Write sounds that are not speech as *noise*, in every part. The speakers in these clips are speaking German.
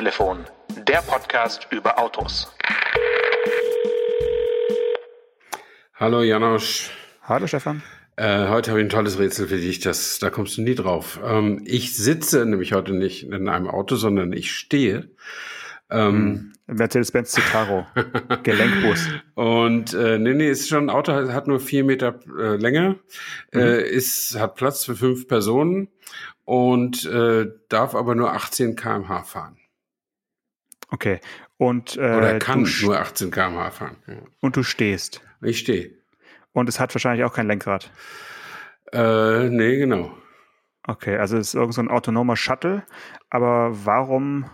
Autotelefon, der Podcast über Autos. Hallo Janosch. Hallo Stefan. Äh, heute habe ich ein tolles Rätsel für dich, das, da kommst du nie drauf. Ähm, ich sitze nämlich heute nicht in einem Auto, sondern ich stehe. Ähm, hm. Mercedes-Benz Citaro, *laughs* Gelenkbus. Und äh, nee, nee, ist schon ein Auto, hat nur vier Meter äh, Länge, mhm. äh, ist, hat Platz für fünf Personen und äh, darf aber nur 18 km/h fahren. Okay. Und, äh, Oder kann nur 18 km/h fahren. Ja. Und du stehst. Ich stehe. Und es hat wahrscheinlich auch kein Lenkrad. Äh, nee, genau. Okay, also es ist irgend so ein autonomer Shuttle, aber warum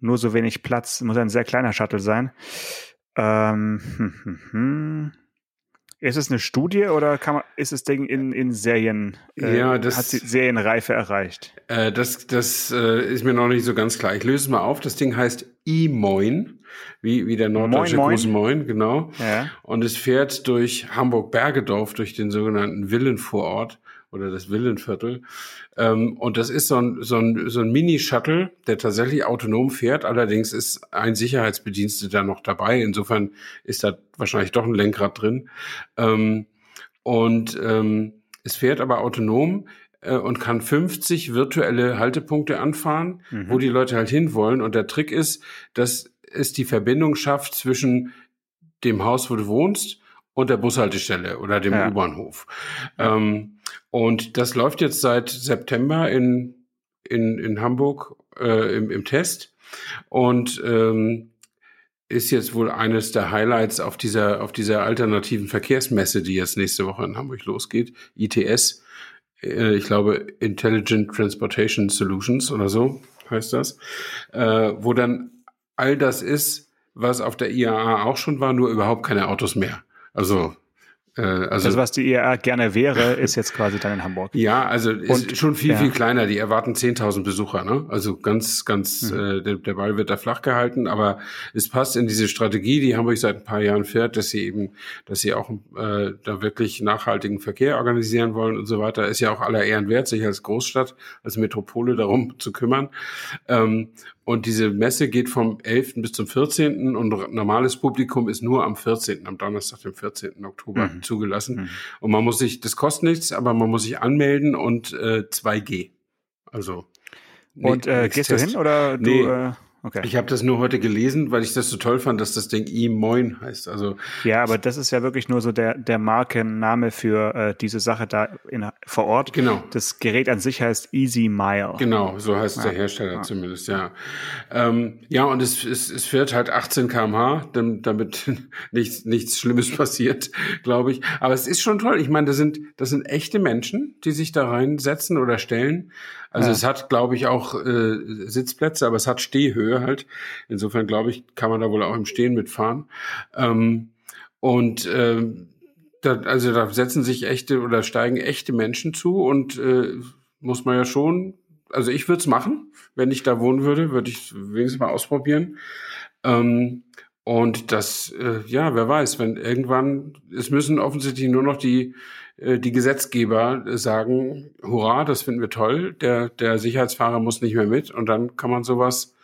nur so wenig Platz? Muss ein sehr kleiner Shuttle sein. Ähm, hm, hm, hm. Ist es eine Studie oder kann man, ist das Ding in, in Serien, äh, ja, das, hat sie Serienreife erreicht? Äh, das das äh, ist mir noch nicht so ganz klar. Ich löse es mal auf. Das Ding heißt E-Moin, wie, wie der norddeutsche Moin, Moin. Moin, genau. Ja. Und es fährt durch Hamburg-Bergedorf, durch den sogenannten Villenvorort oder das Villenviertel. Ähm, und das ist so ein, so ein, so ein Mini-Shuttle, der tatsächlich autonom fährt. Allerdings ist ein Sicherheitsbediensteter noch dabei. Insofern ist da wahrscheinlich doch ein Lenkrad drin. Ähm, und ähm, es fährt aber autonom äh, und kann 50 virtuelle Haltepunkte anfahren, mhm. wo die Leute halt hinwollen. Und der Trick ist, dass es die Verbindung schafft zwischen dem Haus, wo du wohnst, und der Bushaltestelle oder dem ja. U-Bahnhof. Ähm, und das läuft jetzt seit September in, in, in Hamburg äh, im, im Test und ähm, ist jetzt wohl eines der Highlights auf dieser, auf dieser alternativen Verkehrsmesse, die jetzt nächste Woche in Hamburg losgeht, ITS. Äh, ich glaube, Intelligent Transportation Solutions oder so heißt das, äh, wo dann all das ist, was auf der IAA auch schon war, nur überhaupt keine Autos mehr. Also also, also was die IAA gerne wäre, ist jetzt quasi dann in Hamburg. Ja, also ist Und, schon viel, ja. viel kleiner. Die erwarten 10.000 Besucher. Ne? Also ganz, ganz, mhm. äh, der, der Ball wird da flach gehalten. Aber es passt in diese Strategie, die Hamburg seit ein paar Jahren fährt, dass sie eben, dass sie auch äh, da wirklich nachhaltigen Verkehr organisieren wollen und so weiter. Ist ja auch aller Ehren wert, sich als Großstadt, als Metropole darum zu kümmern. Ähm, und diese Messe geht vom 11. bis zum 14. und normales Publikum ist nur am 14., am Donnerstag, dem 14. Oktober mhm. zugelassen. Mhm. Und man muss sich, das kostet nichts, aber man muss sich anmelden und äh, 2G. Also. Und äh, gehst du hin oder du? Nee. Äh Okay. Ich habe das nur heute gelesen, weil ich das so toll fand, dass das Ding E-Moin heißt. Also ja, aber das ist ja wirklich nur so der der Markenname für äh, diese Sache da in, vor Ort. Genau. Das Gerät an sich heißt Easy Mile. Genau, so heißt ja. der Hersteller ja. zumindest. Ja, ähm, ja, und es, es, es fährt halt 18 km/h, damit *laughs* nichts nichts Schlimmes passiert, *laughs* glaube ich. Aber es ist schon toll. Ich meine, das sind das sind echte Menschen, die sich da reinsetzen oder stellen. Also ja. es hat, glaube ich, auch äh, Sitzplätze, aber es hat Stehhöhe halt. Insofern, glaube ich, kann man da wohl auch im Stehen mitfahren. Ähm, und ähm, da, also da setzen sich echte oder steigen echte Menschen zu und äh, muss man ja schon, also ich würde es machen, wenn ich da wohnen würde, würde ich wenigstens mal ausprobieren. Ähm, und das, äh, ja, wer weiß, wenn irgendwann, es müssen offensichtlich nur noch die die Gesetzgeber sagen, hurra, das finden wir toll, der, der Sicherheitsfahrer muss nicht mehr mit und dann kann man sowas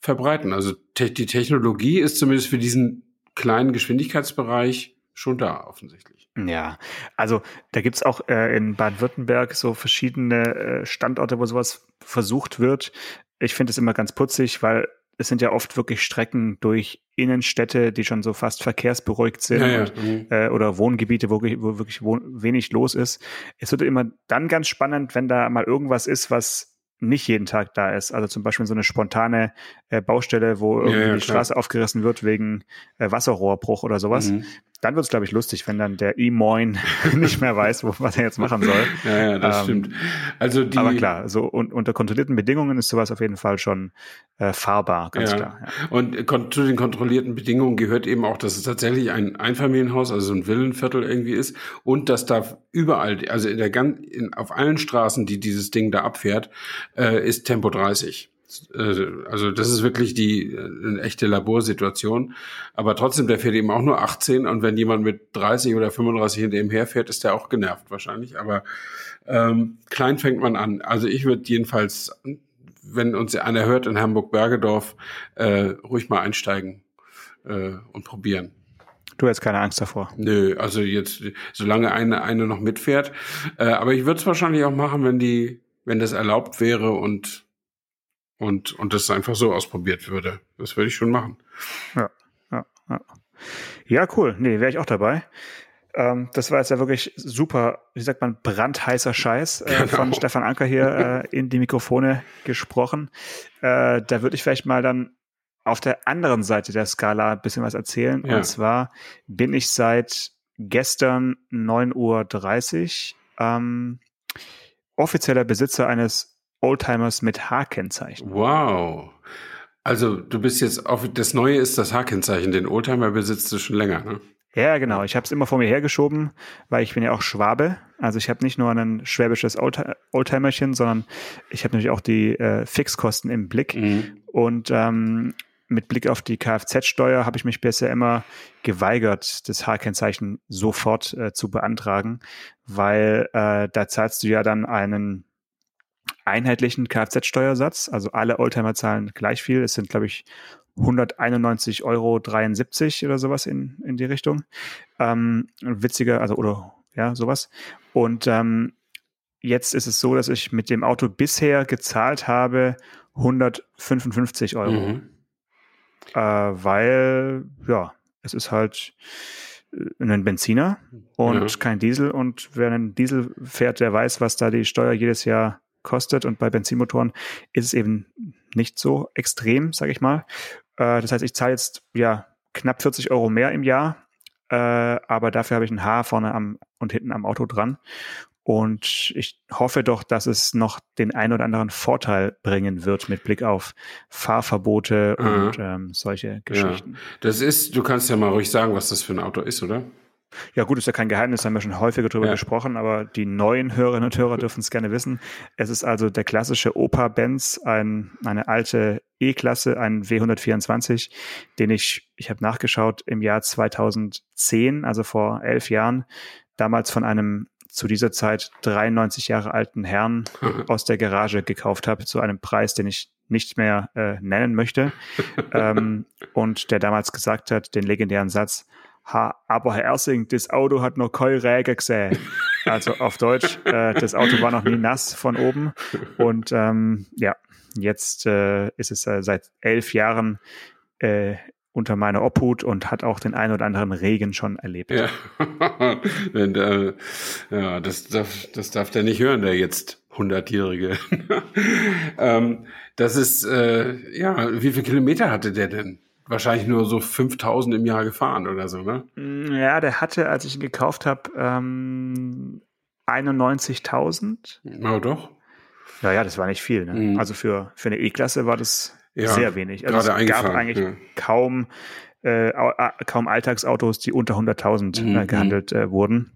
verbreiten. Also te die Technologie ist zumindest für diesen kleinen Geschwindigkeitsbereich schon da, offensichtlich. Ja, also da gibt's auch äh, in Baden-Württemberg so verschiedene äh, Standorte, wo sowas versucht wird. Ich finde es immer ganz putzig, weil es sind ja oft wirklich Strecken durch Innenstädte, die schon so fast verkehrsberuhigt sind ja, ja. Und, mhm. äh, oder Wohngebiete, wo, wo wirklich wo wenig los ist. Es wird immer dann ganz spannend, wenn da mal irgendwas ist, was nicht jeden Tag da ist. Also zum Beispiel so eine spontane äh, Baustelle, wo irgendwie ja, ja, die Straße aufgerissen wird wegen äh, Wasserrohrbruch oder sowas. Mhm dann wird es, glaube ich, lustig, wenn dann der E-Moin *laughs* nicht mehr weiß, wo, was er jetzt machen soll. *laughs* Ja, ja, das ähm, stimmt. Also die, aber klar, so un, unter kontrollierten Bedingungen ist sowas auf jeden Fall schon äh, fahrbar, ganz ja. klar. Ja. Und äh, zu den kontrollierten Bedingungen gehört eben auch, dass es tatsächlich ein Einfamilienhaus, also so ein Villenviertel irgendwie ist und dass da überall, also in der in, auf allen Straßen, die dieses Ding da abfährt, äh, ist Tempo 30. Äh, also das ist wirklich die äh, eine echte Laborsituation. Aber trotzdem, der fährt eben auch nur 18 und wenn jemand mit 30 oder 35 hinter ihm herfährt, ist der auch genervt wahrscheinlich. Aber ähm, klein fängt man an. Also ich würde jedenfalls wenn uns einer hört in Hamburg-Bergedorf, äh, ruhig mal einsteigen äh, und probieren. Du hast keine Angst davor. Nö, also jetzt, solange eine, eine noch mitfährt. Äh, aber ich würde es wahrscheinlich auch machen, wenn die, wenn das erlaubt wäre und, und, und das einfach so ausprobiert würde. Das würde ich schon machen. Ja, ja, ja. Ja, cool. Nee, wäre ich auch dabei. Ähm, das war jetzt ja wirklich super, wie sagt man, brandheißer Scheiß äh, genau. von Stefan Anker hier *laughs* äh, in die Mikrofone gesprochen. Äh, da würde ich vielleicht mal dann auf der anderen Seite der Skala ein bisschen was erzählen. Ja. Und zwar bin ich seit gestern 9.30 Uhr ähm, offizieller Besitzer eines Oldtimers mit H-Kennzeichen. Wow. Also du bist jetzt auf das Neue ist das H-Kennzeichen. Den Oldtimer besitzt du schon länger, ne? Ja, genau. Ich habe es immer vor mir hergeschoben, weil ich bin ja auch Schwabe. Also ich habe nicht nur ein schwäbisches Oldtimerchen, sondern ich habe natürlich auch die äh, Fixkosten im Blick. Mhm. Und ähm, mit Blick auf die Kfz-Steuer habe ich mich bisher immer geweigert, das H-Kennzeichen sofort äh, zu beantragen, weil äh, da zahlst du ja dann einen einheitlichen Kfz-Steuersatz. Also alle Oldtimer zahlen gleich viel. Es sind, glaube ich, 191,73 Euro oder sowas in, in die Richtung. Ähm, witziger, also oder ja, sowas. Und ähm, jetzt ist es so, dass ich mit dem Auto bisher gezahlt habe 155 Euro. Mhm. Äh, weil, ja, es ist halt äh, ein Benziner und ja. kein Diesel. Und wer einen Diesel fährt, der weiß, was da die Steuer jedes Jahr kostet. Und bei Benzinmotoren ist es eben nicht so extrem, sage ich mal. Äh, das heißt, ich zahle jetzt ja knapp 40 Euro mehr im Jahr, äh, aber dafür habe ich ein Haar vorne am und hinten am Auto dran. Und ich hoffe doch, dass es noch den ein oder anderen Vorteil bringen wird mit Blick auf Fahrverbote mhm. und ähm, solche Geschichten. Ja. Das ist, du kannst ja mal ruhig sagen, was das für ein Auto ist, oder? Ja, gut, ist ja kein Geheimnis, haben wir schon häufiger darüber ja. gesprochen, aber die neuen Hörerinnen und Hörer dürfen es gerne wissen. Es ist also der klassische Opa Benz, ein, eine alte E-Klasse, ein W124, den ich, ich habe nachgeschaut, im Jahr 2010, also vor elf Jahren, damals von einem zu dieser Zeit 93 Jahre alten Herrn aus der Garage gekauft habe, zu einem Preis, den ich nicht mehr äh, nennen möchte. *laughs* ähm, und der damals gesagt hat, den legendären Satz, ha, aber Herr Ersing, das Auto hat noch keine Räge gesehen. Also auf Deutsch, äh, das Auto war noch nie nass von oben. Und ähm, ja, jetzt äh, ist es äh, seit elf Jahren äh, unter meiner Obhut und hat auch den einen oder anderen Regen schon erlebt. Ja, *laughs* äh, ja das, darf, das darf der nicht hören, der jetzt hundertjährige. *laughs* ähm, das ist, äh, ja, wie viele Kilometer hatte der denn? Wahrscheinlich nur so 5000 im Jahr gefahren oder so, ne? Mm, ja, der hatte, als ich ihn gekauft habe, ähm, 91.000. Ja, doch. Ja, ja, das war nicht viel. Ne? Mhm. Also für, für eine E-Klasse war das ja, sehr wenig. Also es gab eigentlich ja. kaum, äh, kaum Alltagsautos, die unter 100.000 äh, mhm. äh, gehandelt äh, wurden.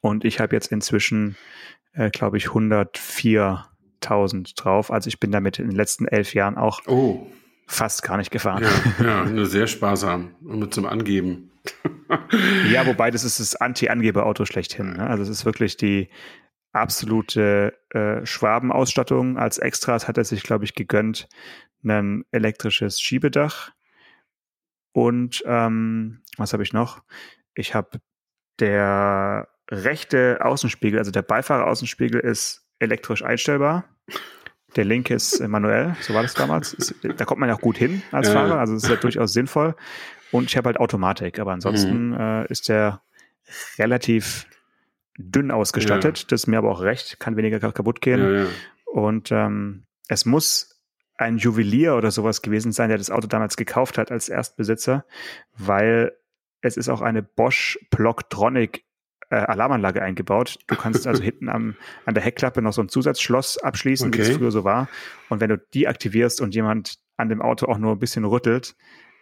Und ich habe jetzt inzwischen, äh, glaube ich, 104.000 drauf. Also ich bin damit in den letzten elf Jahren auch oh. Fast gar nicht gefahren. Ja, *laughs* ja nur sehr sparsam und zum Angeben. *laughs* ja, wobei das ist das Anti-Angeber-Auto schlechthin. Ne? Also es ist wirklich die absolute äh, Schwabenausstattung. Als Extras hat er sich, glaube ich, gegönnt ein elektrisches Schiebedach und ähm, was habe ich noch? Ich habe der rechte Außenspiegel, also der Beifahreraußenspiegel ist elektrisch einstellbar. Der linke ist manuell, so war das damals. Da kommt man ja auch gut hin als Fahrer, also das ist ja durchaus sinnvoll. Und ich habe halt Automatik, aber ansonsten mhm. äh, ist der relativ dünn ausgestattet. Ja. Das ist mir aber auch recht, kann weniger kaputt gehen. Ja, ja. Und ähm, es muss ein Juwelier oder sowas gewesen sein, der das Auto damals gekauft hat als Erstbesitzer, weil es ist auch eine Bosch Blocktronic äh, Alarmanlage eingebaut. Du kannst also *laughs* hinten am, an der Heckklappe noch so ein Zusatzschloss abschließen, okay. wie es früher so war. Und wenn du die aktivierst und jemand an dem Auto auch nur ein bisschen rüttelt,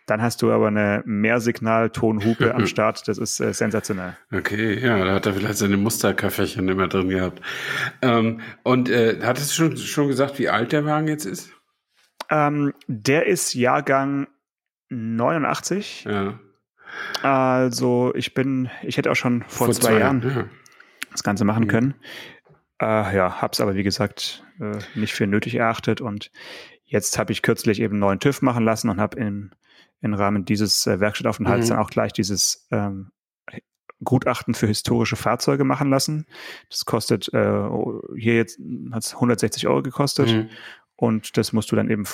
dann hast du aber eine Mehrsignal-Tonhupe am *laughs* Start. Das ist äh, sensationell. Okay, ja, da hat er vielleicht seine Musterkaffeechen immer drin gehabt. Ähm, und äh, hattest du schon, schon gesagt, wie alt der Wagen jetzt ist? Ähm, der ist Jahrgang 89. Ja. Also ich bin, ich hätte auch schon vor, vor zwei, zwei, Jahren ja. das Ganze machen mhm. können. Äh, ja, hab's aber wie gesagt äh, nicht für nötig erachtet und jetzt habe ich kürzlich eben einen neuen TÜV machen lassen und habe im, im Rahmen dieses äh, Werkstattaufenthalts mhm. dann auch gleich dieses ähm, Gutachten für historische Fahrzeuge machen lassen. Das kostet äh, hier jetzt hat's 160 Euro gekostet mhm. und das musst du dann eben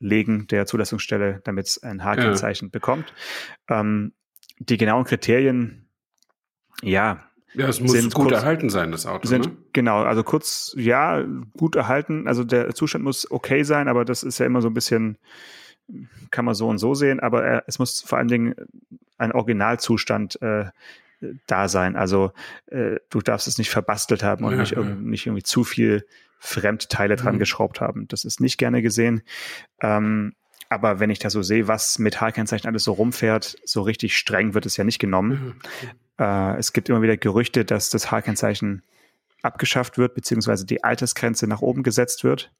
vorlegen der Zulassungsstelle, damit es ein H-Kennzeichen ja. bekommt. Ähm, die genauen Kriterien, ja, ja, es muss gut kurz, erhalten sein, das Auto. Sind, ne? Genau, also kurz, ja, gut erhalten. Also der Zustand muss okay sein, aber das ist ja immer so ein bisschen, kann man so und so sehen, aber er, es muss vor allen Dingen ein Originalzustand äh, da sein. Also äh, du darfst es nicht verbastelt haben und ja, nicht, ja. nicht irgendwie zu viel Fremdteile dran mhm. geschraubt haben. Das ist nicht gerne gesehen. Ähm, aber wenn ich da so sehe, was mit H-Kennzeichen alles so rumfährt, so richtig streng wird es ja nicht genommen. Mhm. Äh, es gibt immer wieder Gerüchte, dass das H-Kennzeichen abgeschafft wird, beziehungsweise die Altersgrenze nach oben gesetzt wird.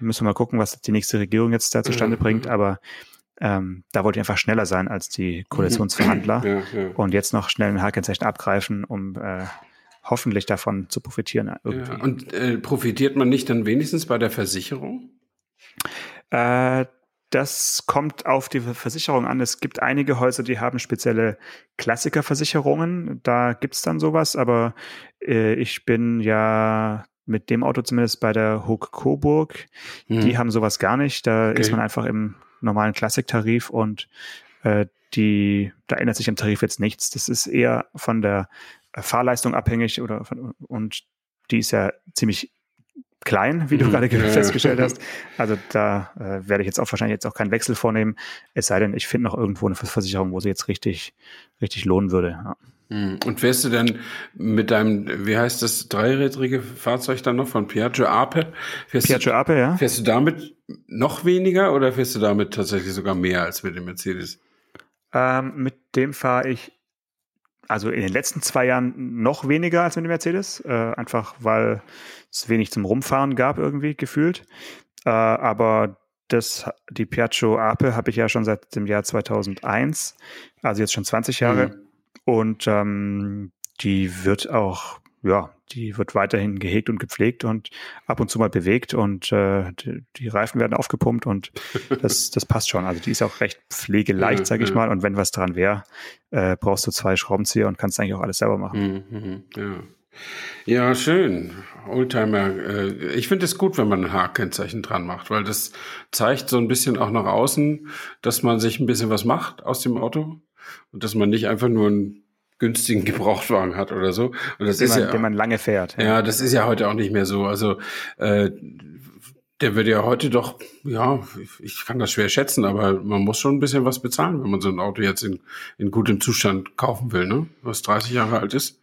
Müssen wir mal gucken, was die nächste Regierung jetzt da zustande mhm. bringt. Aber ähm, da wollte ich einfach schneller sein als die Koalitionsverhandler ja, ja. und jetzt noch schnell ein H-Kennzeichen abgreifen, um äh, hoffentlich davon zu profitieren. Irgendwie. Ja, und äh, profitiert man nicht dann wenigstens bei der Versicherung? Äh, das kommt auf die Versicherung an. Es gibt einige Häuser, die haben spezielle Klassikerversicherungen. Da gibt's dann sowas, aber äh, ich bin ja mit dem Auto zumindest bei der Hook Coburg. Hm. Die haben sowas gar nicht. Da okay. ist man einfach im normalen Klassiktarif und äh, die, da ändert sich im Tarif jetzt nichts. Das ist eher von der Fahrleistung abhängig oder von, und die ist ja ziemlich klein, wie du mhm. gerade ja, festgestellt hast. *laughs* Also da äh, werde ich jetzt auch wahrscheinlich jetzt auch keinen Wechsel vornehmen, es sei denn, ich finde noch irgendwo eine Versicherung, wo sie jetzt richtig, richtig lohnen würde. Ja. Mhm. Und wärst du denn mit deinem, wie heißt das, dreirädrige Fahrzeug dann noch von Piaggio Ape? Fährst Piaggio du, Ape, ja. Fährst du damit noch weniger oder fährst du damit tatsächlich sogar mehr als mit dem Mercedes? Ähm, mit dem fahre ich also in den letzten zwei Jahren noch weniger als mit dem Mercedes, äh, einfach weil es wenig zum Rumfahren gab irgendwie gefühlt. Äh, aber das, die Piaggio Ape habe ich ja schon seit dem Jahr 2001, also jetzt schon 20 Jahre. Mhm. Und ähm, die wird auch ja, die wird weiterhin gehegt und gepflegt und ab und zu mal bewegt und äh, die, die Reifen werden aufgepumpt und *laughs* das, das passt schon. Also die ist auch recht pflegeleicht, sage ich mal. Und wenn was dran wäre, äh, brauchst du zwei Schraubenzieher und kannst eigentlich auch alles selber machen. Mhm, mhm ja. Ja, schön. Oldtimer. Äh, ich finde es gut, wenn man ein H-Kennzeichen dran macht, weil das zeigt so ein bisschen auch nach außen, dass man sich ein bisschen was macht aus dem Auto und dass man nicht einfach nur ein günstigen Gebrauchtwagen hat oder so. Und das den ist man, ja, den man lange fährt. Ja. ja, das ist ja heute auch nicht mehr so. Also äh, der wird ja heute doch, ja, ich kann das schwer schätzen, aber man muss schon ein bisschen was bezahlen, wenn man so ein Auto jetzt in, in gutem Zustand kaufen will, ne? Was 30 Jahre alt ist.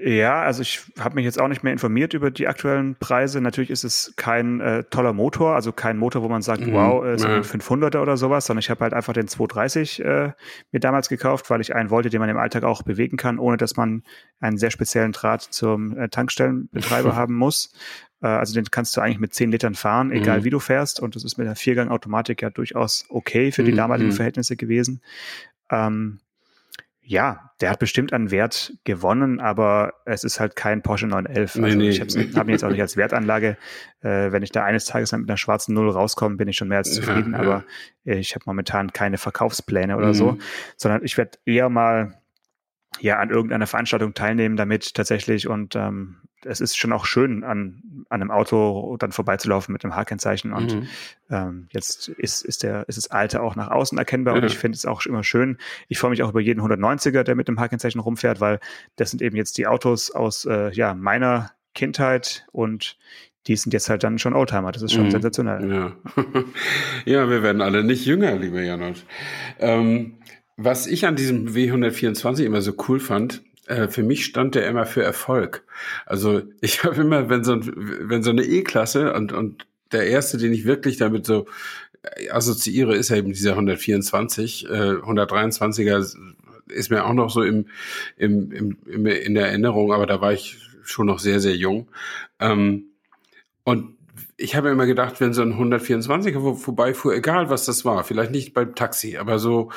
Ja, also ich habe mich jetzt auch nicht mehr informiert über die aktuellen Preise. Natürlich ist es kein äh, toller Motor, also kein Motor, wo man sagt, mhm. wow, äh, so ein 500er oder sowas, sondern ich habe halt einfach den 230 äh, mir damals gekauft, weil ich einen wollte, den man im Alltag auch bewegen kann, ohne dass man einen sehr speziellen Draht zum äh, Tankstellenbetreiber *laughs* haben muss. Äh, also den kannst du eigentlich mit 10 Litern fahren, egal mhm. wie du fährst. Und das ist mit der Viergang-Automatik ja durchaus okay für die mhm. damaligen mhm. Verhältnisse gewesen. Ähm, ja, der hat bestimmt an Wert gewonnen, aber es ist halt kein Porsche 911. Also nee, nee. Ich habe ihn jetzt auch nicht als Wertanlage. Äh, wenn ich da eines Tages mit einer schwarzen Null rauskomme, bin ich schon mehr als zufrieden. Ja, aber ja. ich habe momentan keine Verkaufspläne oder mhm. so, sondern ich werde eher mal ja an irgendeiner Veranstaltung teilnehmen damit tatsächlich und ähm, es ist schon auch schön, an, an einem Auto dann vorbeizulaufen mit einem H-Kennzeichen. Und mhm. ähm, jetzt ist, ist, der, ist das Alte auch nach außen erkennbar. Ja. Und ich finde es auch immer schön. Ich freue mich auch über jeden 190er, der mit dem H-Kennzeichen rumfährt, weil das sind eben jetzt die Autos aus äh, ja, meiner Kindheit und die sind jetzt halt dann schon Oldtimer. Das ist schon mhm. sensationell. Ja. *laughs* ja, wir werden alle nicht jünger, lieber Janot. Ähm, was ich an diesem W124 immer so cool fand, äh, für mich stand der immer für Erfolg. Also *laughs* ich habe immer, wenn so, wenn so eine E-Klasse und, und der erste, den ich wirklich damit so assoziiere, ist eben dieser 124. Äh, 123er ist mir auch noch so im, im, im, im, in der Erinnerung, aber da war ich schon noch sehr, sehr jung. Ähm, und ich habe immer gedacht, wenn so ein 124er vor, vorbeifuhr, egal was das war, vielleicht nicht beim Taxi, aber so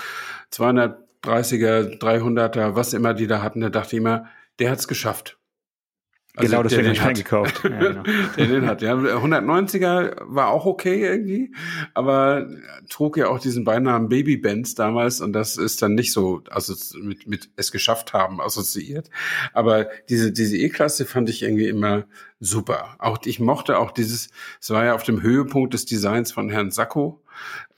230er, 300er, was immer die da hatten, da dachte ich immer, der hat's geschafft. Also genau, deswegen habe ich gekauft. Ja, genau. der den hat. Ja, 190er war auch okay irgendwie, aber trug ja auch diesen Beinamen Baby Benz damals und das ist dann nicht so also mit, mit es geschafft haben assoziiert. Aber diese, diese E-Klasse fand ich irgendwie immer super. Auch ich mochte auch dieses, es war ja auf dem Höhepunkt des Designs von Herrn Sacco.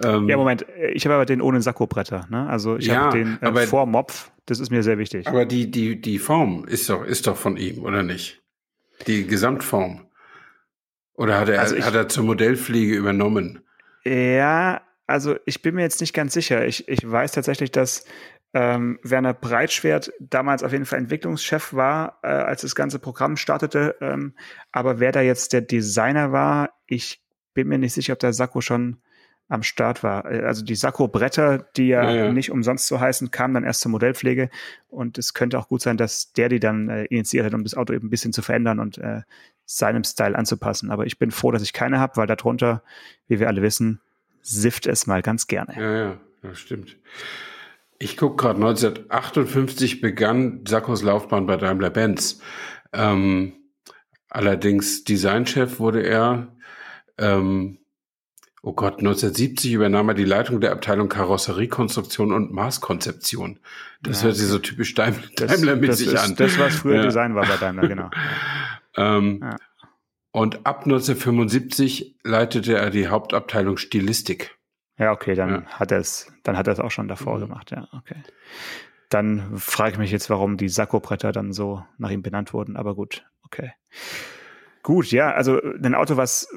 Ähm, ja, Moment, ich habe aber den ohne Sakko-Bretter, ne? Also ich ja, habe den äh, aber, vor Mopf, das ist mir sehr wichtig. Aber die, die, die Form ist doch, ist doch von ihm, oder nicht? Die Gesamtform. Oder hat er, also ich, hat er zur Modellpflege übernommen? Ja, also ich bin mir jetzt nicht ganz sicher. Ich, ich weiß tatsächlich, dass ähm, Werner Breitschwert damals auf jeden Fall Entwicklungschef war, äh, als das ganze Programm startete. Ähm, aber wer da jetzt der Designer war, ich bin mir nicht sicher, ob der Sakko schon am Start war. Äh, also die Sakko-Bretter, die ja, ja, ja, nicht umsonst so heißen, kamen dann erst zur Modellpflege. Und es könnte auch gut sein, dass der die dann äh, initiiert hat, um das Auto eben ein bisschen zu verändern und äh, seinem Style anzupassen. Aber ich bin froh, dass ich keine habe, weil darunter, wie wir alle wissen, sift es mal ganz gerne. Ja, ja, das stimmt. Ich gucke gerade, 1958 begann Sackos Laufbahn bei Daimler-Benz. Ähm, allerdings Designchef wurde er ähm, Oh Gott, 1970 übernahm er die Leitung der Abteilung Karosseriekonstruktion und Maßkonzeption. Das ja, hört sich so typisch Daimler, mit sich an. Das, was früher ja. Design war bei Daimler, genau. *laughs* ähm, ja. Und ab 1975 leitete er die Hauptabteilung Stilistik. Ja, okay, dann hat er es, dann hat er es auch schon davor mhm. gemacht, ja, okay. Dann frage ich mich jetzt, warum die Sakko-Bretter dann so nach ihm benannt wurden, aber gut, okay. Gut, ja, also ein Auto, was,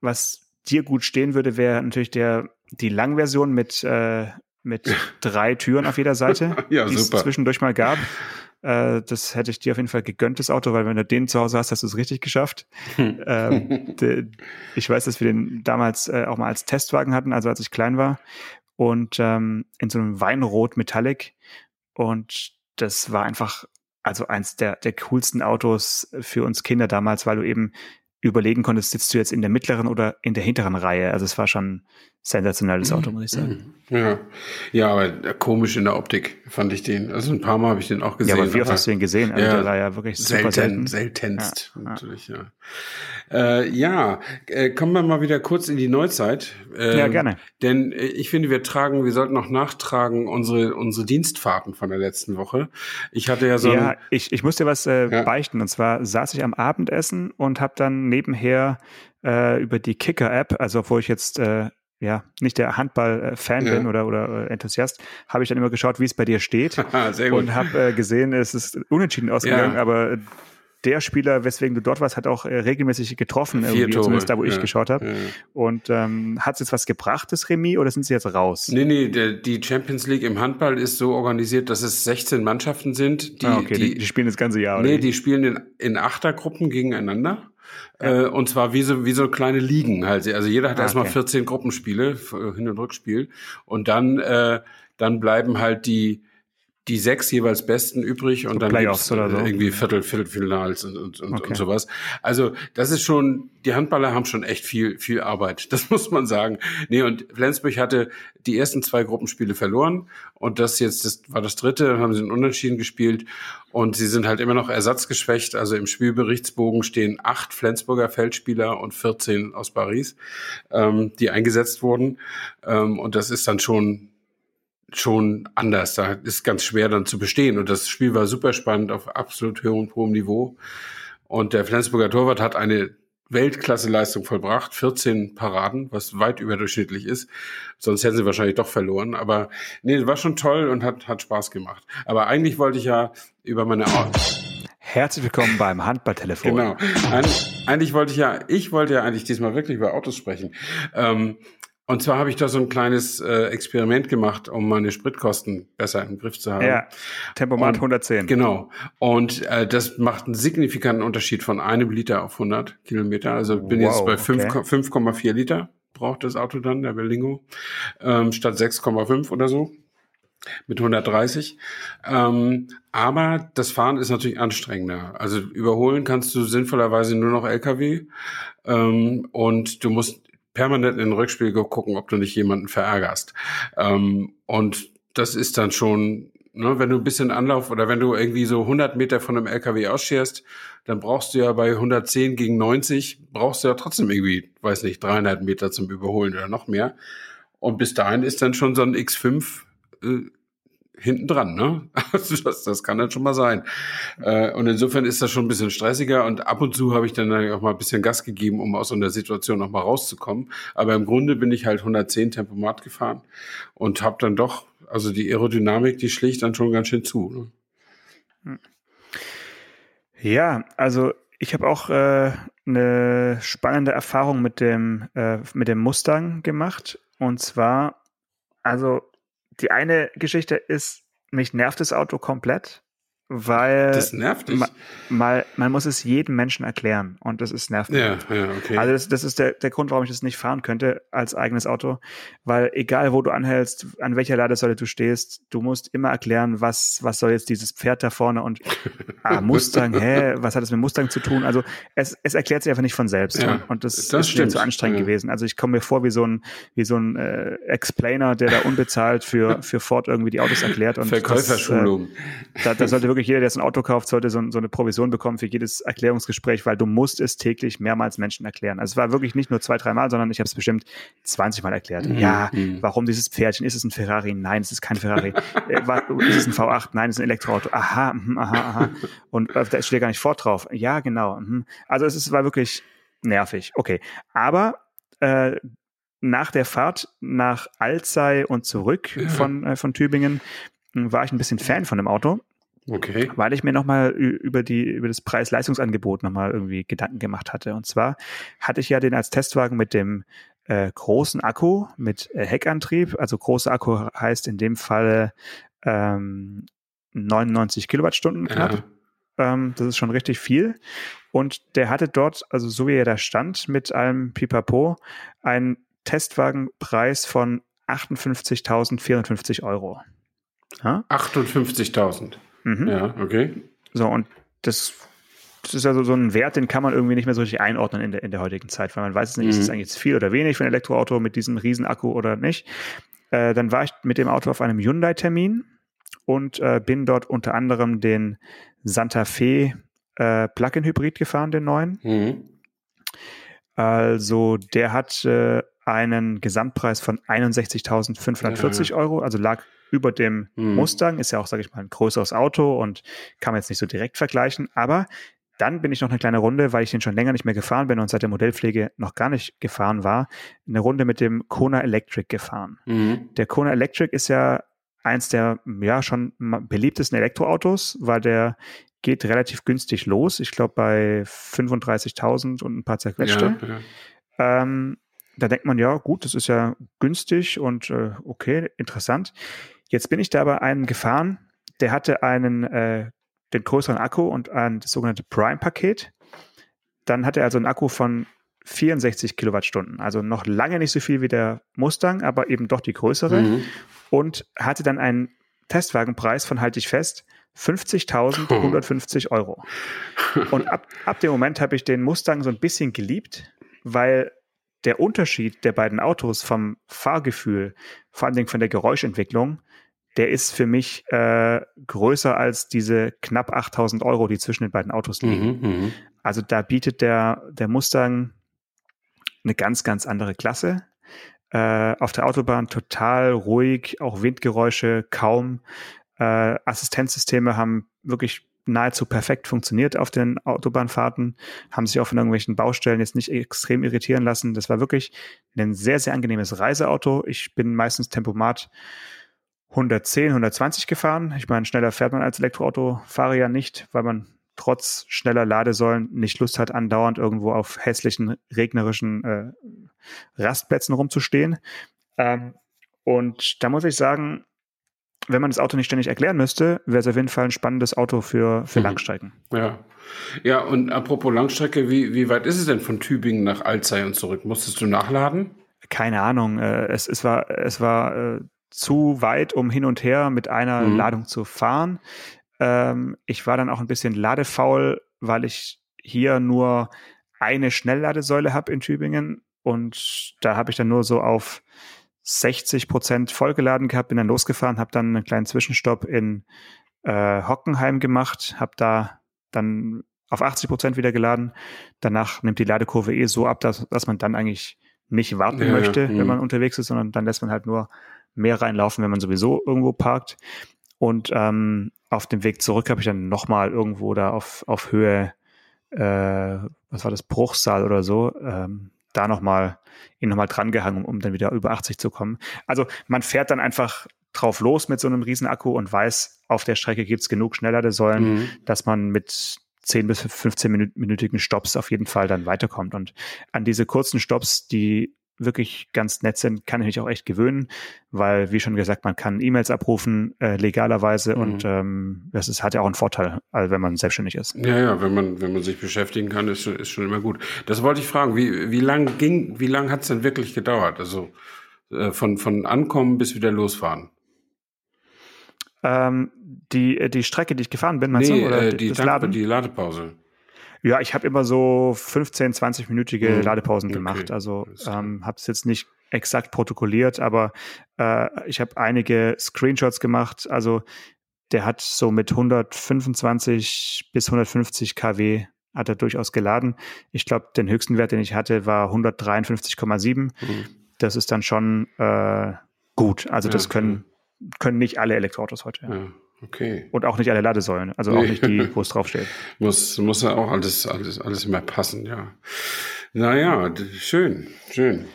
was dir gut stehen würde, wäre natürlich der, die Langversion mit, äh, mit *laughs* drei Türen auf jeder Seite, *laughs* ja, die es zwischendurch mal gab. *laughs* Äh, das hätte ich dir auf jeden Fall gegönnt, das Auto, weil wenn du den zu Hause hast, hast du es richtig geschafft. Hm. ähm, de, ich weiß, dass wir den damals äh, auch mal als Testwagen hatten, also als ich klein war. Und ähm, in so einem Weinrot Metallic. Und das war einfach also eins der, der coolsten Autos für uns Kinder damals, weil du eben überlegen konntest, sitzt du jetzt in der mittleren oder in der hinteren Reihe. Also es war schon sensationelles Auto, muss ich sagen. Ja, ja aber komisch in der Optik fand ich den. Also ein paar Mal habe ich den auch gesehen. Ja, aber wie oft hast du den gesehen? Also ja, der war ja wirklich super selten. Seltenst, ja, natürlich, ja. Äh, ja, äh, kommen wir mal wieder kurz in die Neuzeit. Äh, ja, gerne. Denn äh, ich finde, wir tragen, wir sollten noch nachtragen unsere, unsere Dienstfahrten von der letzten Woche. Ich hatte ja so Ja, ich, ich muss dir was äh, ja. beichten. Und zwar saß ich am Abendessen und habe dann nebenher äh, über die Kicker-App, also obwohl ich jetzt äh, ja, nicht der Handball-Fan ja. bin oder, oder äh, Enthusiast, habe ich dann immer geschaut, wie es bei dir steht. *laughs* Sehr gut. Und habe äh, gesehen, es ist unentschieden ausgegangen, ja. aber der Spieler, weswegen du dort warst, hat auch äh, regelmäßig getroffen, Vier irgendwie, zumindest da, wo ja. ich geschaut habe. Ja. Und ähm, hat es jetzt was gebracht, das Remis, oder sind sie jetzt raus? Nee, nee, der, die Champions League im Handball ist so organisiert, dass es 16 Mannschaften sind. Die, ah, okay, die, die, spielen das ganze Jahr, oder? Nee, die spielen in, in Achtergruppen gegeneinander. Ja. Äh, und zwar wie so, wie so kleine Ligen halt. Also jeder hat ah, erstmal okay. 14 Gruppenspiele, Hin- und Rückspiel. Und dann, äh, dann bleiben halt die, die sechs jeweils Besten übrig und so dann Playoffs oder so. irgendwie Viertel, Viertelfinals und, und, und, okay. und sowas. Also das ist schon, die Handballer haben schon echt viel, viel Arbeit. *laughs* Das muss man sagen. Nee, und Flensburg hatte die ersten zwei Gruppenspiele verloren und das jetzt, das war das dritte, dann haben sie einen Unentschieden gespielt und sie sind halt immer noch ersatzgeschwächt. Also im Spielberichtsbogen stehen acht Flensburger Feldspieler und 14 aus Paris, ähm, die eingesetzt wurden. Ähm, und das ist dann schon schon anders. Da ist ganz schwer dann zu bestehen. Und das Spiel war super spannend auf absolut hohem, hohem Niveau. Und der Flensburger Torwart hat eine Weltklasse-Leistung vollbracht, 14 Paraden, was weit überdurchschnittlich ist. Sonst hätten sie wahrscheinlich doch verloren. Aber nee, war schon toll und hat, hat Spaß gemacht. Aber eigentlich wollte ich ja über meine Herzlich willkommen beim Handballtelefon. Genau. Eig eigentlich wollte ich ja, ich wollte ja eigentlich diesmal wirklich über Autos sprechen. Ähm, und zwar habe ich da so ein kleines äh, Experiment gemacht, um meine Spritkosten besser im Griff zu haben. Ja, Tempomat und, 110. Genau. Und äh, das macht einen signifikanten Unterschied von einem Liter auf 100 Kilometer. Also bin wow, jetzt bei 5,4 okay. Liter braucht das Auto dann, der Berlingo, ähm, statt 6,5 oder so mit 130. Ähm, aber das Fahren ist natürlich anstrengender. Also überholen kannst du sinnvollerweise nur noch LKW ähm, und du musst permanent in den Rückspiegel gucken, ob du nicht jemanden verärgerst. Ähm, und das ist dann schon ne, wenn du ein bisschen Anlauf oder wenn du irgendwie so 100 Meter von einem LKW ausscherst, dann brauchst du ja bei 110 gegen 90, brauchst du ja trotzdem irgendwie, weiß nicht, 300 Meter zum Überholen oder noch mehr. Und bis dahin ist dann schon so ein X5 äh, hinten dran, ne? *laughs* Also das, das kann dann schon mal sein. Äh, und insofern ist das schon ein bisschen stressiger und ab und zu habe ich dann auch mal ein bisschen Gas gegeben, um aus so einer Situation noch mal rauszukommen. Aber im Grunde bin ich halt 110 Tempomat gefahren und habe dann doch, also die Aerodynamik, die schlägt dann schon ganz schön zu. Ne? Ja, also ich habe auch äh, eine spannende Erfahrung mit dem, äh, mit dem Mustang gemacht. Und zwar, also die eine Geschichte ist, mich nervt das Auto komplett weil das nervt dich. Mal, man muss es jedem Menschen erklären und das ist nervig. Ja, ja, okay. Also das, das ist der, der Grund, warum ich das nicht fahren könnte als eigenes Auto, weil egal wo du anhältst, an welcher Ladesäule du stehst, du musst immer erklären, was was soll jetzt dieses Pferd da vorne und *laughs* ah, Mustang, hä, was hat das mit Mustang zu tun? Also es, es erklärt sich einfach nicht von selbst ja, und, und das, das ist mir zu anstrengend ja. gewesen. Also ich komme mir vor wie so ein wie so ein äh, Explainer, der da unbezahlt für für Ford irgendwie die Autos erklärt und *laughs* Verkäuferschulung. Das, äh, da, da sollte wirklich jeder, der ein Auto kauft, sollte so, so, eine Provision bekommen für jedes Erklärungsgespräch, weil du musst es täglich mehrmals Menschen erklären. Also es war wirklich nicht nur zwei, dreimal, sondern ich habe es bestimmt 20 Mal erklärt. Mhm. Ja, mhm. warum dieses Pferdchen? Ist es ein Ferrari? Nein, es ist kein Ferrari. *laughs* Äh, ist es ein V8? Nein, es ist ein Elektroauto. Aha, mh, aha, aha. Und äh, da steht gar nicht fort drauf. Ja, genau. Mh. Also es ist, war wirklich nervig. Okay. Aber äh, nach der Fahrt nach Alzey und zurück von, äh, von Tübingen war ich ein bisschen Fan von dem Auto. Okay. Weil ich mir nochmal über die, über das Preis-Leistungsangebot nochmal irgendwie Gedanken gemacht hatte. Und zwar hatte ich ja den als Testwagen mit dem äh, großen Akku mit äh, Heckantrieb. Also großer Akku heißt in dem Fall ähm, 99 Kilowattstunden knapp. Ja. Ähm, das ist schon richtig viel. Und der hatte dort, also so wie er da stand, mit einem Pipapo, einen Testwagenpreis von 58.450 Euro. Ja? 58.000. Mhm. Ja, okay. So, und das, das ist also so ein Wert, den kann man irgendwie nicht mehr so richtig einordnen in der, in der heutigen Zeit, weil man weiß es nicht, mhm. ist es eigentlich viel oder wenig für ein Elektroauto mit diesem Riesenakku oder nicht. Äh, dann war ich mit dem Auto auf einem Hyundai-Termin und äh, bin dort unter anderem den Santa Fe äh, Plug-in-Hybrid gefahren, den neuen. Mhm. Also der hat äh, einen Gesamtpreis von 61.540 ja. Euro, also lag über dem mhm. Mustang. Ist ja auch, sage ich mal, ein größeres Auto und kann man jetzt nicht so direkt vergleichen. Aber dann bin ich noch eine kleine Runde, weil ich den schon länger nicht mehr gefahren bin und seit der Modellpflege noch gar nicht gefahren war, eine Runde mit dem Kona Electric gefahren. Mhm. Der Kona Electric ist ja eins der ja schon beliebtesten Elektroautos, weil der geht relativ günstig los. Ich glaube bei 35.000 und ein paar zerquetschte. Ja, ja. Ähm, da denkt man, ja gut, das ist ja günstig und äh, okay, interessant. Jetzt bin ich da bei einem gefahren, der hatte einen, äh, den größeren Akku und ein das sogenannte Prime-Paket. Dann hatte er also einen Akku von 64 Kilowattstunden, also noch lange nicht so viel wie der Mustang, aber eben doch die größere. Mhm. Und hatte dann einen Testwagenpreis von, halte ich fest, 50.150 Euro. *laughs* Und ab, ab dem Moment habe ich den Mustang so ein bisschen geliebt, weil der Unterschied der beiden Autos vom Fahrgefühl, vor allen Dingen von der Geräuschentwicklung, der ist für mich äh, größer als diese knapp 8000 Euro, die zwischen den beiden Autos liegen. Mhm, mhm, also da bietet der, der Mustang eine ganz, ganz andere Klasse. Äh, auf der Autobahn total ruhig, auch Windgeräusche kaum. Äh, Assistenzsysteme haben wirklich nahezu perfekt funktioniert auf den Autobahnfahrten, haben sich auch von irgendwelchen Baustellen jetzt nicht extrem irritieren lassen. Das war wirklich ein sehr, sehr angenehmes Reiseauto. Ich bin meistens Tempomat 110, 120 gefahren. Ich meine, schneller fährt man als Elektroautofahrer ja nicht, weil man trotz schneller Ladesäulen nicht Lust hat, andauernd irgendwo auf hässlichen, regnerischen äh, Rastplätzen rumzustehen. Ähm, und da muss ich sagen, wenn man das Auto nicht ständig erklären müsste, wäre es auf jeden Fall ein spannendes Auto für, für mhm. Langstrecken. Ja. Ja, und apropos Langstrecke, wie, wie weit ist es denn von Tübingen nach Alzey und zurück? Musstest du nachladen? Keine Ahnung. Äh, es, es war, es war äh, zu weit, um hin und her mit einer mhm. Ladung zu fahren. Ähm, ich war dann auch ein bisschen ladefaul, weil ich hier nur eine Schnellladesäule habe in Tübingen und da habe ich dann nur so auf 60 Prozent vollgeladen gehabt, bin dann losgefahren, habe dann einen kleinen Zwischenstopp in äh, Hockenheim gemacht, habe da dann auf 80 Prozent wieder geladen. Danach nimmt die Ladekurve eh so ab, dass, dass man dann eigentlich nicht warten ja, möchte, ja, wenn mhm. man unterwegs ist, sondern dann lässt man halt nur mehr reinlaufen, wenn man sowieso irgendwo parkt. Und ähm, auf dem Weg zurück habe ich dann nochmal irgendwo da auf, auf Höhe, äh, was war das, Bruchsal oder so, ähm, da nochmal ihn nochmal drangehangen, um dann wieder über 80 zu kommen. Also man fährt dann einfach drauf los mit so einem riesen Akku und weiß, auf der Strecke gibt's genug Schnellladesäulen, mhm. dass man mit 10 bis 15 minütigen Stops auf jeden Fall dann weiterkommt. Und an diese kurzen Stops, die wirklich ganz nett sind, kann ich mich auch echt gewöhnen, weil, wie schon gesagt, man kann E-Mails abrufen, äh, legalerweise mhm. und ähm, das ist, hat ja auch einen Vorteil, also wenn man selbstständig ist. Ja, ja, wenn man, wenn man sich beschäftigen kann, ist, ist schon immer gut. Das wollte ich fragen, wie, wie lang ging, wie lang hat es denn wirklich gedauert? Also äh, von, von Ankommen bis wieder losfahren? Ähm, die, die Strecke, die ich gefahren bin, meinst nee, du? Oder äh, die, Tank, die Ladepause. Ja, ich habe immer so 15, 20-minütige mhm. Ladepausen gemacht. Okay. Also ähm, habe es jetzt nicht exakt protokolliert, aber äh, ich habe einige Screenshots gemacht. Also der hat so mit 125 bis 150 kW hat er durchaus geladen. Ich glaube, den höchsten Wert, den ich hatte, war 153,7. Mhm. Das ist dann schon äh, gut. Also das können, können nicht alle Elektroautos heute. Ja. Ja. Okay. Und auch nicht alle Ladesäulen, also auch nicht die, *laughs* wo es draufsteht. muss, muss ja auch alles, alles, alles immer passen, ja. Naja, schön, schön.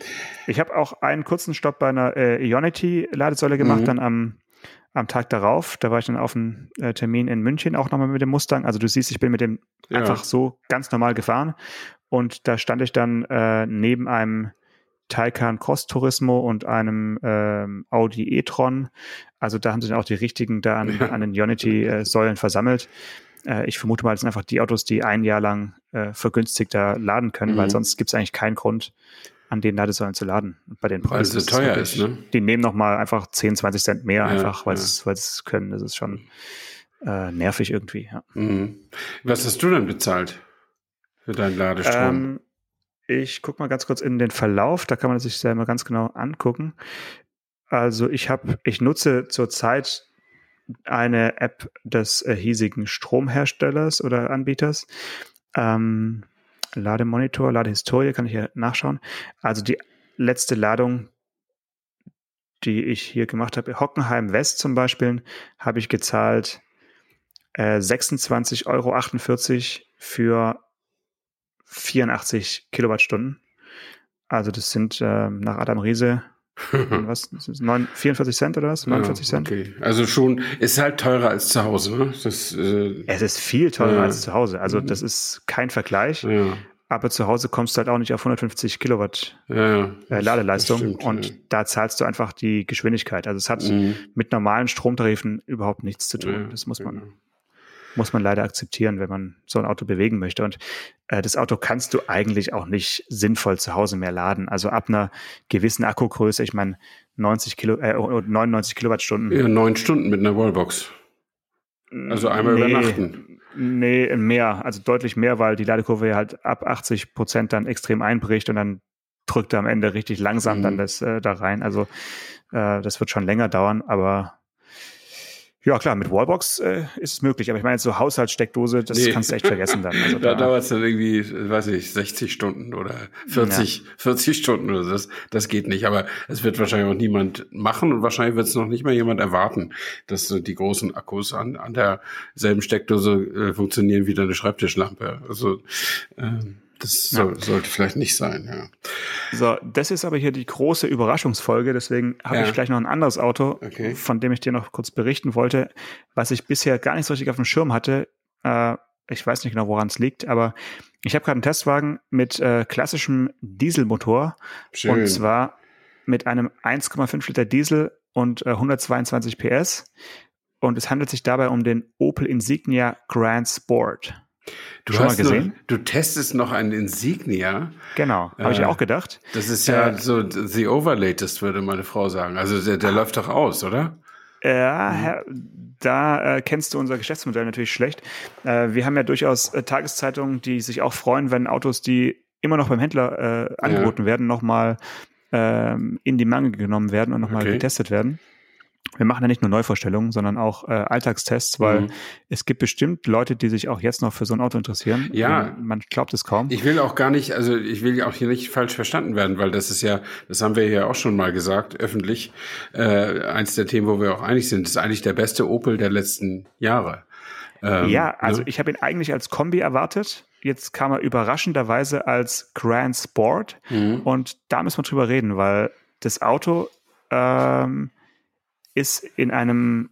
Ich habe auch einen kurzen Stopp bei einer äh, Ionity-Ladesäule gemacht, mhm. dann am, am Tag darauf. Da war ich dann auf einem äh, Termin in München auch nochmal mit dem Mustang. Also du siehst, ich bin mit dem ja. einfach so ganz normal gefahren. Und da stand ich dann äh, neben einem Taycan Cross Turismo und einem ähm, Audi e-tron. Also da haben sie dann auch die richtigen da an, an den Unity-Säulen *laughs* äh, versammelt. Äh, ich vermute mal, das sind einfach die Autos, die ein Jahr lang äh, vergünstigter laden können, mhm. weil sonst gibt es eigentlich keinen Grund, an den Ladesäulen zu laden. Bei den Preisen. Weil es so teuer ist, ne? Die nehmen nochmal einfach 10, 20 Cent mehr ja, einfach, weil sie ja. es können. Das ist schon äh, nervig irgendwie. Ja. Mhm. Was hast du denn bezahlt für deinen Ladestrom? Ähm, ich gucke mal ganz kurz in den Verlauf, da kann man sich selber ganz genau angucken. Also ich habe, ich nutze zurzeit eine App des äh, hiesigen Stromherstellers oder Anbieters. Ähm, Lademonitor, Ladehistorie kann ich hier nachschauen. Also die letzte Ladung, die ich hier gemacht habe, Hockenheim West zum Beispiel, habe ich gezahlt äh, 26,48 Euro für 84 Kilowattstunden. Also das sind äh, nach Adam Riese *laughs* was? 9, 44 Cent oder was? 49 ja, Cent? Okay. Also schon, ist halt teurer als zu Hause, ne? Das, äh, es ist viel teurer ja. als zu Hause. Also mhm. das ist kein Vergleich. Ja. Aber zu Hause kommst du halt auch nicht auf 150 Kilowatt äh, Ladeleistung stimmt, und da zahlst du einfach die Geschwindigkeit. Also es hat mhm. mit normalen Stromtarifen überhaupt nichts zu tun. das muss man muss man leider akzeptieren, wenn man so ein Auto bewegen möchte. Und äh, das Auto kannst du eigentlich auch nicht sinnvoll zu Hause mehr laden. Also ab einer gewissen Akkugröße, ich meine 90 Kilo, äh, 99 Kilowattstunden. Ja, neun Stunden mit einer Wallbox. Also einmal nee, übernachten. Nee, mehr, also deutlich mehr, weil die Ladekurve halt ab 80 Prozent dann extrem einbricht und dann drückt er am Ende richtig langsam mhm. dann das äh, da rein. Also äh, das wird schon länger dauern, aber ja, klar, mit Wallbox äh, ist es möglich, aber ich meine, so Haushaltssteckdose, das nee. kannst du echt vergessen dann. Also *laughs* da da dauert es dann irgendwie, weiß ich, 60 Stunden oder 40, ja. 40 Stunden oder so. Das, das geht nicht, aber es wird wahrscheinlich auch niemand machen und wahrscheinlich wird es noch nicht mal jemand erwarten, dass die großen Akkus an, an derselben Steckdose äh, funktionieren wie deine Schreibtischlampe. Also ähm, das soll, ja. sollte vielleicht nicht sein, ja. So, das ist aber hier die große Überraschungsfolge, deswegen habe ja. ich gleich noch ein anderes Auto, okay. von dem ich dir noch kurz berichten wollte, was ich bisher gar nicht so richtig auf dem Schirm hatte. Äh, ich weiß nicht genau, woran es liegt, aber ich habe gerade einen Testwagen mit äh, klassischem Dieselmotor Schön. und zwar mit einem 1,5 Liter Diesel und äh, 122 PS und es handelt sich dabei um den Opel Insignia Grand Sport. Du Schon hast mal gesehen? Noch, du testest noch einen Insignia. Genau, habe äh, ich auch gedacht. Das ist ja äh, so the overlatest, würde meine Frau sagen. Also der, der läuft doch aus, oder? Ja, mhm. da äh, kennst du unser Geschäftsmodell natürlich schlecht. Äh, wir haben ja durchaus äh, Tageszeitungen, die sich auch freuen, wenn Autos, die immer noch beim Händler äh, angeboten ja. werden, nochmal ähm, in die Mangel genommen werden und nochmal okay. getestet werden. Wir machen ja nicht nur Neuvorstellungen, sondern auch äh, Alltagstests, weil mhm. es gibt bestimmt Leute, die sich auch jetzt noch für so ein Auto interessieren. Ja. Man glaubt es kaum. Ich will auch gar nicht, also ich will auch hier nicht falsch verstanden werden, weil das ist ja, das haben wir ja auch schon mal gesagt, öffentlich, äh, eins der Themen, wo wir auch einig sind, ist eigentlich der beste Opel der letzten Jahre. Ähm, ja, also ne? ich habe ihn eigentlich als Kombi erwartet. Jetzt kam er überraschenderweise als Grand Sport. Mhm. Und da müssen wir drüber reden, weil das Auto ähm, ist in einem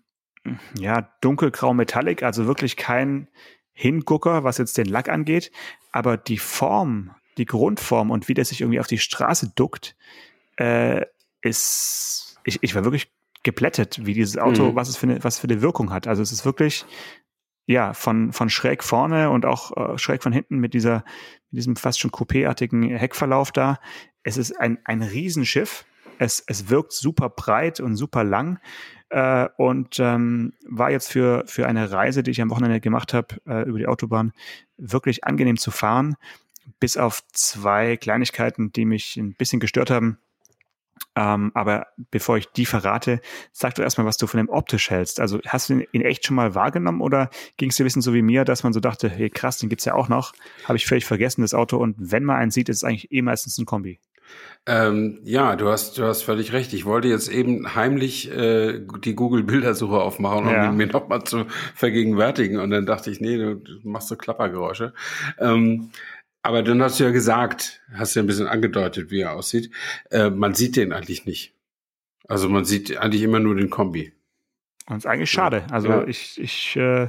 ja, dunkelgrau Metallic, also wirklich kein Hingucker, was jetzt den Lack angeht. Aber die Form, die Grundform und wie der sich irgendwie auf die Straße duckt, äh, ist, ich, ich war wirklich geplättet, wie dieses Auto, mhm. was es für eine, was für eine Wirkung hat. Also es ist wirklich ja, von, von schräg vorne und auch äh, schräg von hinten mit dieser, mit diesem fast schon coupéartigen Heckverlauf da. Es ist ein, ein Riesenschiff. Es, es wirkt super breit und super lang äh, und ähm, war jetzt für, für eine Reise, die ich am Wochenende gemacht habe, äh, über die Autobahn, wirklich angenehm zu fahren. Bis auf zwei Kleinigkeiten, die mich ein bisschen gestört haben. Ähm, aber bevor ich die verrate, sag doch erstmal, was du von dem optisch hältst. Also hast du ihn in echt schon mal wahrgenommen oder ging es dir ein bisschen so wie mir, dass man so dachte, hey krass, den gibt's ja auch noch. Habe ich völlig vergessen, das Auto. Und wenn man einen sieht, ist es eigentlich eh meistens ein Kombi. Ähm, ja, du hast, du hast völlig recht. Ich wollte jetzt eben heimlich äh, die Google-Bildersuche aufmachen, um ja. mir nochmal zu vergegenwärtigen. Und dann dachte ich, nee, du, machst so Klappergeräusche. Ähm, aber dann hast du ja gesagt, hast du ja ein bisschen angedeutet, wie er aussieht. Äh, man sieht den eigentlich nicht. Also man sieht eigentlich immer nur den Kombi. Und ist eigentlich schade. Also ja. ich, ich, äh,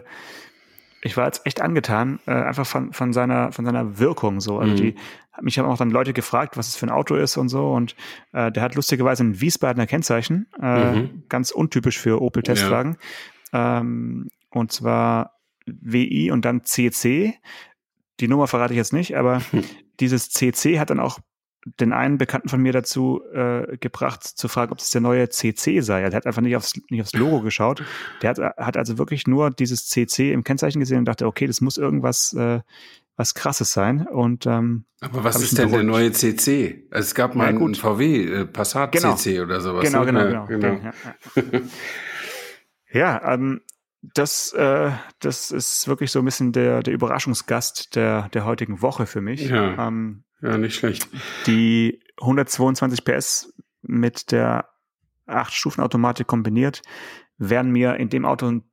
ich war jetzt echt angetan, äh, einfach von, von seiner, von seiner Wirkung so. Also mhm. die, mich haben auch dann Leute gefragt, was es für ein Auto ist und so. Und äh, der hat lustigerweise ein Wiesbadener Kennzeichen, äh, mhm. ganz untypisch für Opel-Testwagen. Ja. Ähm, und zwar WI und dann CC die Nummer verrate ich jetzt nicht, aber hm. *laughs* dieses CC hat dann auch den einen Bekannten von mir dazu äh, gebracht, zu fragen, ob es der neue CC sei. Er hat einfach nicht aufs, nicht aufs Logo geschaut. Der hat, hat also wirklich nur dieses CC im Kennzeichen gesehen und dachte, okay, das muss irgendwas äh, was krasses sein. Und ähm, aber was ist denn der neue CC? Also es gab mal ja, einen VW äh, Passat genau. CC oder sowas. Genau, ne? genau, genau. genau. Ja, ja. ja ähm, das, äh, das ist wirklich so ein bisschen der, der Überraschungsgast der, der heutigen Woche für mich. Ja, ähm, ja, nicht schlecht. Die 122 PS mit der 8-Stufen-Automatik kombiniert wären mir in dem Auto ein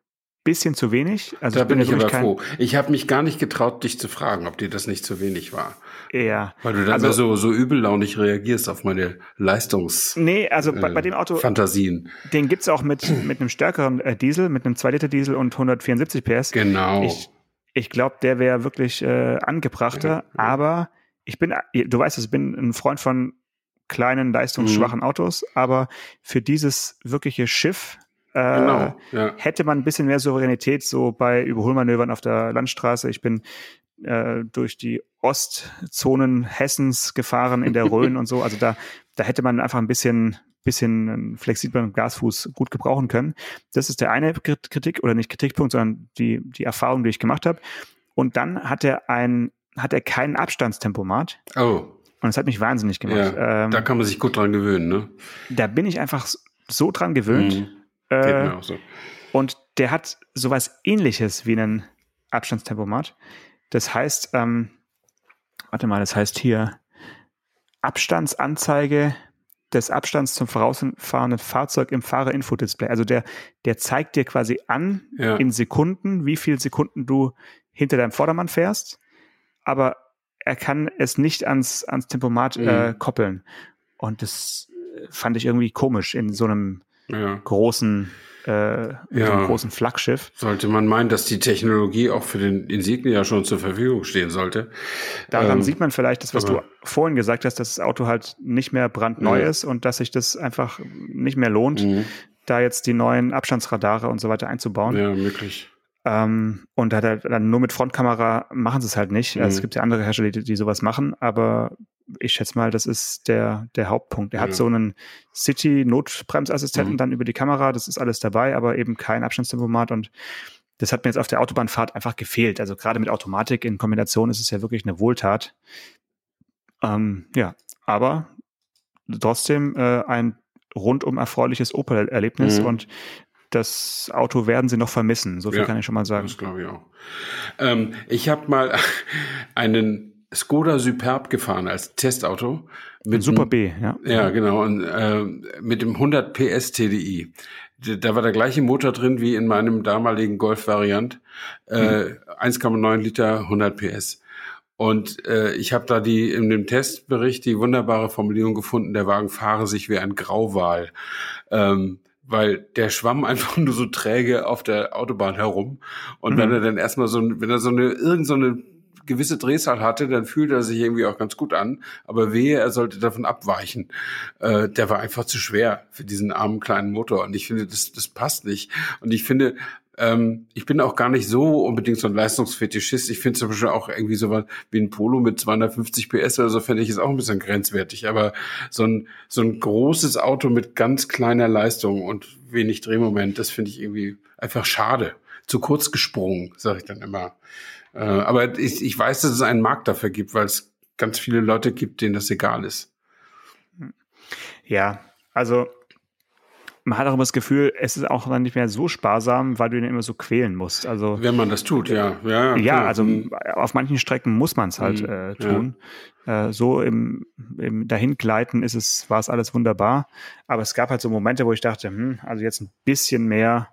bisschen zu wenig. Also da bin ich aber froh. Ich habe mich gar nicht getraut, dich zu fragen, ob dir das nicht zu wenig war. Ja. Weil du dann also, so, so übellaunig reagierst auf meine Leistungs Nee, also bei, bei dem Auto Fantasien. Den gibt's auch mit, mit einem stärkeren äh, Diesel, mit einem 2-Liter-Diesel und 174 PS. Genau. Ich, ich glaube, der wäre wirklich äh, angebrachter, ja, ja. aber ich bin, du weißt es, ich bin ein Freund von kleinen, leistungsschwachen mhm. Autos, aber für dieses wirkliche Schiff äh, genau, ja. hätte man ein bisschen mehr Souveränität so bei Überholmanövern auf der Landstraße. Ich bin äh, durch die Ostzonen Hessens gefahren in der Rhön *laughs* und so. Also da, da hätte man einfach ein bisschen, bisschen einen flexiblen Gasfuß gut gebrauchen können. Das ist der eine Kritik oder nicht Kritikpunkt, sondern die, die Erfahrung, die ich gemacht habe. Und dann hat er ein, hat er keinen Abstandstempomat. Oh. Und das hat mich wahnsinnig gemacht. Ja, ähm, da kann man sich gut dran gewöhnen, ne? Da bin ich einfach so dran gewöhnt. Mhm. Äh, mir auch so. Und der hat sowas ähnliches wie einen Abstandstempomat. Das heißt, ähm, warte mal, das heißt hier Abstandsanzeige des Abstands zum vorausfahrenden Fahrzeug im Fahrerinfodisplay. Also der, der zeigt dir quasi an ja. in Sekunden, wie viele Sekunden du hinter deinem Vordermann fährst, aber er kann es nicht ans, ans Tempomat mhm. äh, koppeln. Und das fand ich irgendwie komisch in so einem ja. großen äh, ja. so einem großen Flaggschiff. Sollte man meinen, dass die Technologie auch für den Insignia schon zur Verfügung stehen sollte. Daran ähm, sieht man vielleicht das, was du vorhin gesagt hast, dass das Auto halt nicht mehr brandneu ja. ist und dass sich das einfach nicht mehr lohnt, mhm. da jetzt die neuen Abstandsradare und so weiter einzubauen. Ja, möglich. Ähm, und er dann nur mit Frontkamera machen sie es halt nicht. Mhm. Also es mhm. gibt ja andere Hersteller, die, die sowas machen, aber ich schätze mal, das ist der, der Hauptpunkt. Er ja. hat so einen City-Notbremsassistenten mhm. dann über die Kamera, das ist alles dabei, aber eben kein Abstandstempomat und das hat mir jetzt auf der Autobahnfahrt einfach gefehlt. Also gerade mit Automatik in Kombination ist es ja wirklich eine Wohltat. Ähm, ja, aber trotzdem äh, ein rundum erfreuliches Opel-Erlebnis mhm. und das Auto werden sie noch vermissen. So viel ja, kann ich schon mal sagen. Das glaube ich auch. Ähm, ich habe mal *laughs* einen Skoda Superb gefahren als Testauto. Mit Super B, ja. Ja, genau. Und, äh, mit dem 100 PS TDI. Da war der gleiche Motor drin wie in meinem damaligen Golf-Variant. Äh, mhm. 1,9 Liter, 100 PS. Und äh, ich habe da die in dem Testbericht die wunderbare Formulierung gefunden: Der Wagen fahre sich wie ein Grauwal. Ähm, weil der schwamm *laughs* einfach nur so träge auf der Autobahn herum. Und mhm. wenn er dann erstmal so, wenn er so eine, irgend so eine gewisse Drehzahl hatte, dann fühlte er sich irgendwie auch ganz gut an. Aber wehe, er sollte davon abweichen. Äh, der war einfach zu schwer für diesen armen kleinen Motor. Und ich finde, das, das passt nicht. Und ich finde, ähm, ich bin auch gar nicht so unbedingt so ein Leistungsfetischist. Ich finde zum Beispiel auch irgendwie so was wie ein Polo mit 250 PS oder so, finde ich ist auch ein bisschen grenzwertig. Aber so ein, so ein großes Auto mit ganz kleiner Leistung und wenig Drehmoment, das finde ich irgendwie einfach schade. Zu kurz gesprungen, sage ich dann immer. Äh, aber ich, ich weiß, dass es einen Markt dafür gibt, weil es ganz viele Leute gibt, denen das egal ist. Ja, also man hat auch immer das Gefühl, es ist auch dann nicht mehr so sparsam, weil du ihn immer so quälen musst. Also wenn man das tut, ja, ja, ja. also mhm. auf manchen Strecken muss man es halt mhm. äh, tun. Ja. Äh, so im, im Dahingleiten ist es, war es alles wunderbar. Aber es gab halt so Momente, wo ich dachte, hm, also jetzt ein bisschen mehr,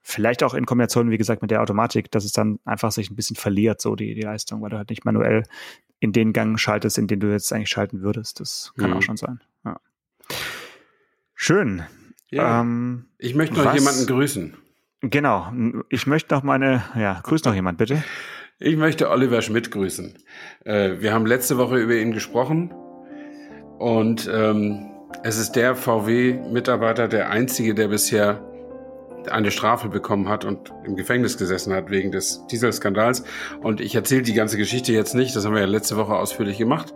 vielleicht auch in Kombination, wie gesagt, mit der Automatik, dass es dann einfach sich ein bisschen verliert, so die, die Leistung, weil du halt nicht manuell in den Gang schaltest, in den du jetzt eigentlich schalten würdest. Das kann mhm. auch schon sein. Ja. Schön. Ja. Ähm, ich möchte noch was, jemanden grüßen. Genau. Ich möchte noch meine, ja, grüß noch jemand, bitte. Ich möchte Oliver Schmidt grüßen. Äh, wir haben letzte Woche über ihn gesprochen und ähm, es ist der VW-Mitarbeiter, der einzige, der bisher eine Strafe bekommen hat und im Gefängnis gesessen hat wegen des Dieselskandals. Und ich erzähle die ganze Geschichte jetzt nicht, das haben wir ja letzte Woche ausführlich gemacht.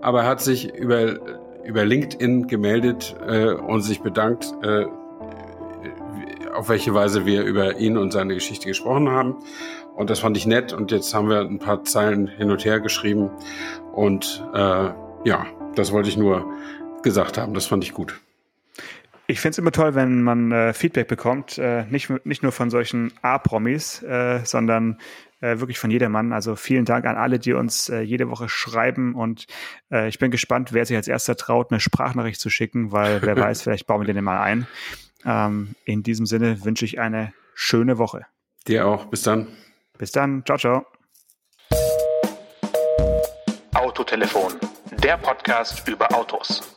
Aber er hat sich über über LinkedIn gemeldet äh, und sich bedankt, äh, auf welche Weise wir über ihn und seine Geschichte gesprochen haben. Und das fand ich nett. Und jetzt haben wir ein paar Zeilen hin und her geschrieben. Und äh, ja, das wollte ich nur gesagt haben. Das fand ich gut. Ich finde es immer toll, wenn man äh, Feedback bekommt, äh, nicht, nicht nur von solchen A-Promis, äh, sondern äh, wirklich von jedermann. Also vielen Dank an alle, die uns äh, jede Woche schreiben und äh, ich bin gespannt, wer sich als erster traut, eine Sprachnachricht zu schicken, weil wer *laughs* weiß, vielleicht bauen wir den mal ein. Ähm, in diesem Sinne wünsche ich eine schöne Woche. Dir auch. Bis dann. Bis dann. Ciao, ciao. Autotelefon, der Podcast über Autos